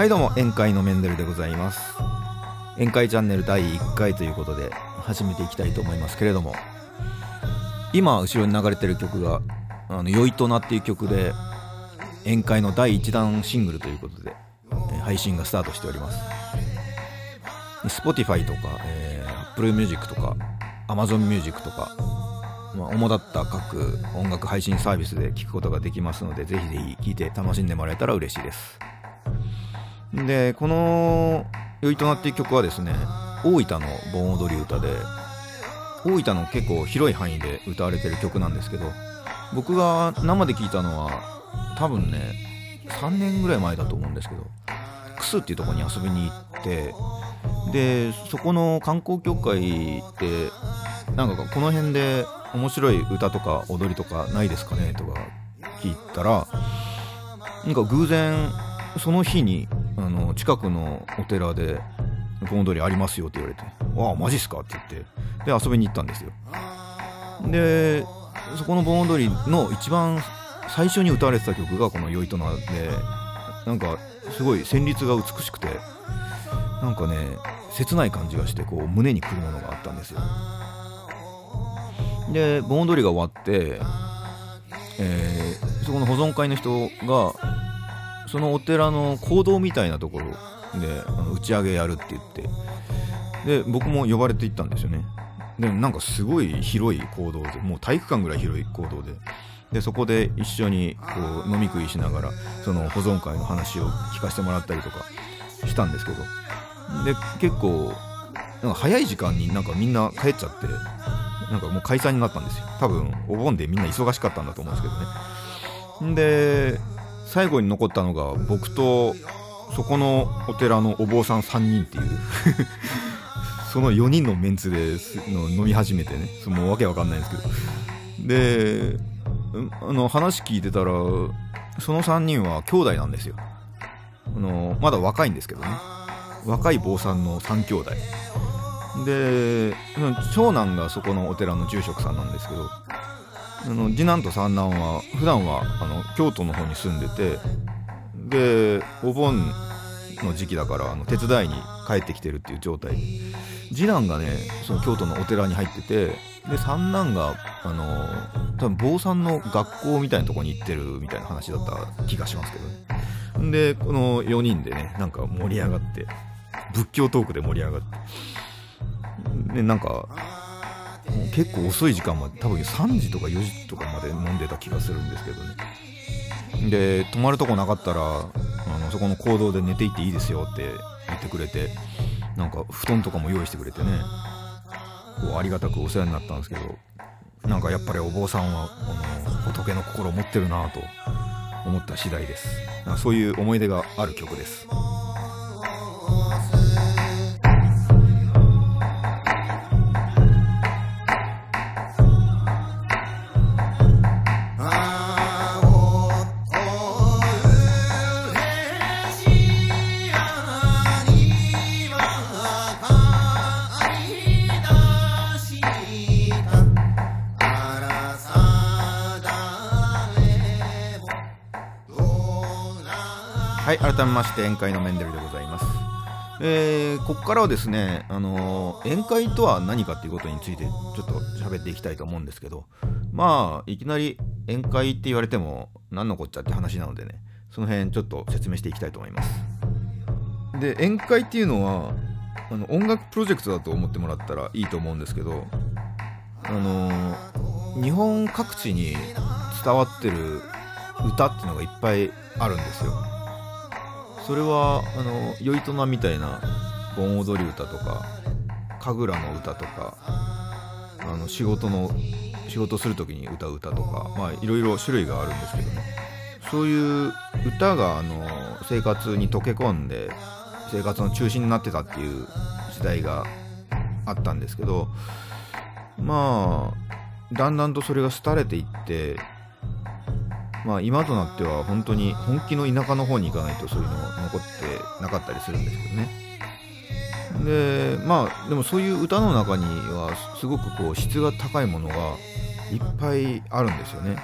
はいどうも宴会のメンデルでございます。宴会チャンネル第1回ということで始めていきたいと思いますけれども。今後ろに流れてる曲が「あのよいとな」っていう曲で宴会の第1弾シングルということで、配信がスタートしております。Spotify とか、えー Apple Music とか Amazon Music とか、まあ、主だった各音楽配信サービスで聴くことができますのでぜひぜひ聴いて楽しんでもらえたら嬉しいです。でこの「よいとな」っていう曲はですね大分の盆踊り歌で大分の結構広い範囲で歌われてる曲なんですけど僕が生で聴いたのは多分ね3年ぐらい前だと思うんですけどクスっていうとこに遊びに行ってでそこの観光協会でなんかこの辺で面白い歌とか踊りとかないですかね？とか聞いたらなんか偶然その日にあの近くのお寺で盆踊りありますよって言われて「ああマジっすか?」って言ってで遊びに行ったんですよ。でそこの盆踊りの一番最初に歌われてた曲がこの「よいとな」でなんかすごい旋律が美しくてなんかね切ない感じがしてこう胸にくるものがあったんですよ。で盆踊りが終わって、えーそこの保存会の人がそのお寺の講堂みたいなところで打ち上げやるって言って。で僕も呼ばれて行ったんですよね。でもなんかすごい広い講堂でもう体育館ぐらい広い講堂で。でそこで一緒にこう飲み食いしながらその保存会の話を聞かせてもらったりとかしたんですけど。で結構なんか早い時間になんかみんな帰っちゃってなんかもう解散になったんですよ。多分お盆でみんな忙しかったんだと思うんですけどね。で最後に残ったのが僕とそこのお寺のお坊さん3人っていう その4人のメンツでの飲み始めてねそのわけわかんないんですけど。であの話聞いてたらその3人は兄弟なんですよ。あのまだ若いんですけどね。若い坊さんの3兄弟。で長男がそこのお寺の住職さんなんですけどあの次男と三男は普段はあの京都の方に住んでてでお盆の時期だからあの手伝いに帰ってきてるっていう状態。次男がねその京都のお寺に入っててで三男があの多分坊さんの学校みたいなとこに行ってるみたいな話だった気がしますけどね。でこの4人でねなんか盛り上がって仏教トークで盛り上がって。でなんか結構遅い時間まで多分3時とか4時とかまで飲んでた気がするんですけどね。で泊まるとこなかったらあのそこの行動で寝ていっていいですよって言ってくれてなんか布団とかも用意してくれてねこうありがたくお世話になったんですけどなんかやっぱりお坊さんはこの仏の心を持ってるなと思った次第です。そういう思い出がある曲です。はい改めまして宴会のメンデルでございます。えー、ここからはですね、あのー宴会とは何かっていうことについてちょっと喋っていきたいと思うんですけどまあいきなり宴会って言われても何のこっちゃって話なのでねその辺ちょっと説明していきたいと思います。で宴会っていうのはあの音楽プロジェクトだと思ってもらったらいいと思うんですけどあのー日本各地に伝わってる歌っていうのがいっぱいあるんですよ。それはあの酔いとなみたいな盆踊り歌とか神楽の歌とかあの仕事の仕事する時に歌う歌とかまあいろいろ種類があるんですけどね。そういう歌があの生活に溶け込んで生活の中心になってたっていう時代があったんですけどまあだんだんとそれが廃れていってまあ今となっては本当に本気の田舎の方に行かないとそういうのは残ってなかったりするんですけどね。でまあでもそういう歌の中にはすごくこう質が高いものがいっぱいあるんですよね。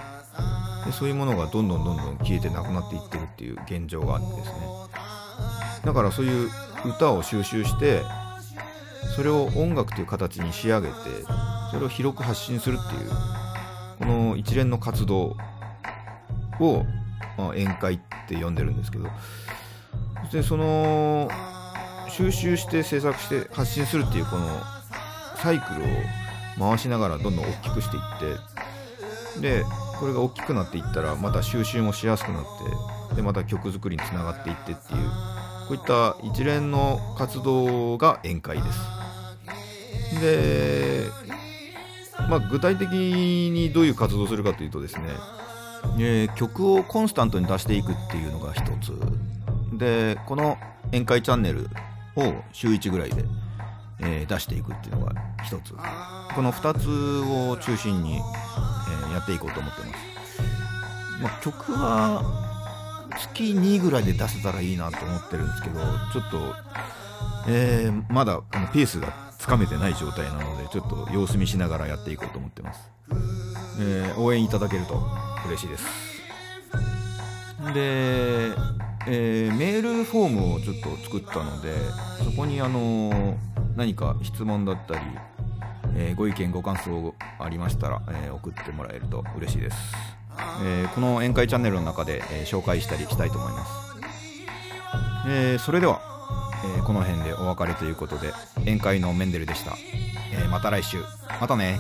でそういうものがどんどんどんどん消えてなくなっていってるっていう現状があってですね。だからそういう歌を収集してそれを音楽という形に仕上げてそれを広く発信するっていうこの一連の活動を、まあ、宴会って呼んでるんですけどでその収集して制作して発信するっていうこのサイクルを回しながらどんどん大きくしていってでこれが大きくなっていったらまた収集もしやすくなってでまた曲作りにつながっていってっていうこういった一連の活動が宴会です。で、まあ、具体的にどういう活動をするかというとですね、えー、曲をコンスタントに出していくっていうのが一つ。でこの宴会チャンネルを週1ぐらいで、えー、出していくっていうのが一つ。この2つを中心に、えー、やっていこうと思ってます、まあ、曲は月2ぐらいで出せたらいいなと思ってるんですけどちょっと、えー、まだあのペースがつかめてない状態なのでちょっと様子見しながらやっていこうと思ってます、えー、応援いただけると嬉しいです。で、えー、メールフォームをちょっと作ったのでそこにあの何か質問だったり、えご意見ご感想ありましたら、え送ってもらえると嬉しいです。え、この宴会チャンネルの中で、え、紹介したりしたいと思います、え、それでは、えこの辺でお別れということで宴会のメンデルでした、えまた来週。またね。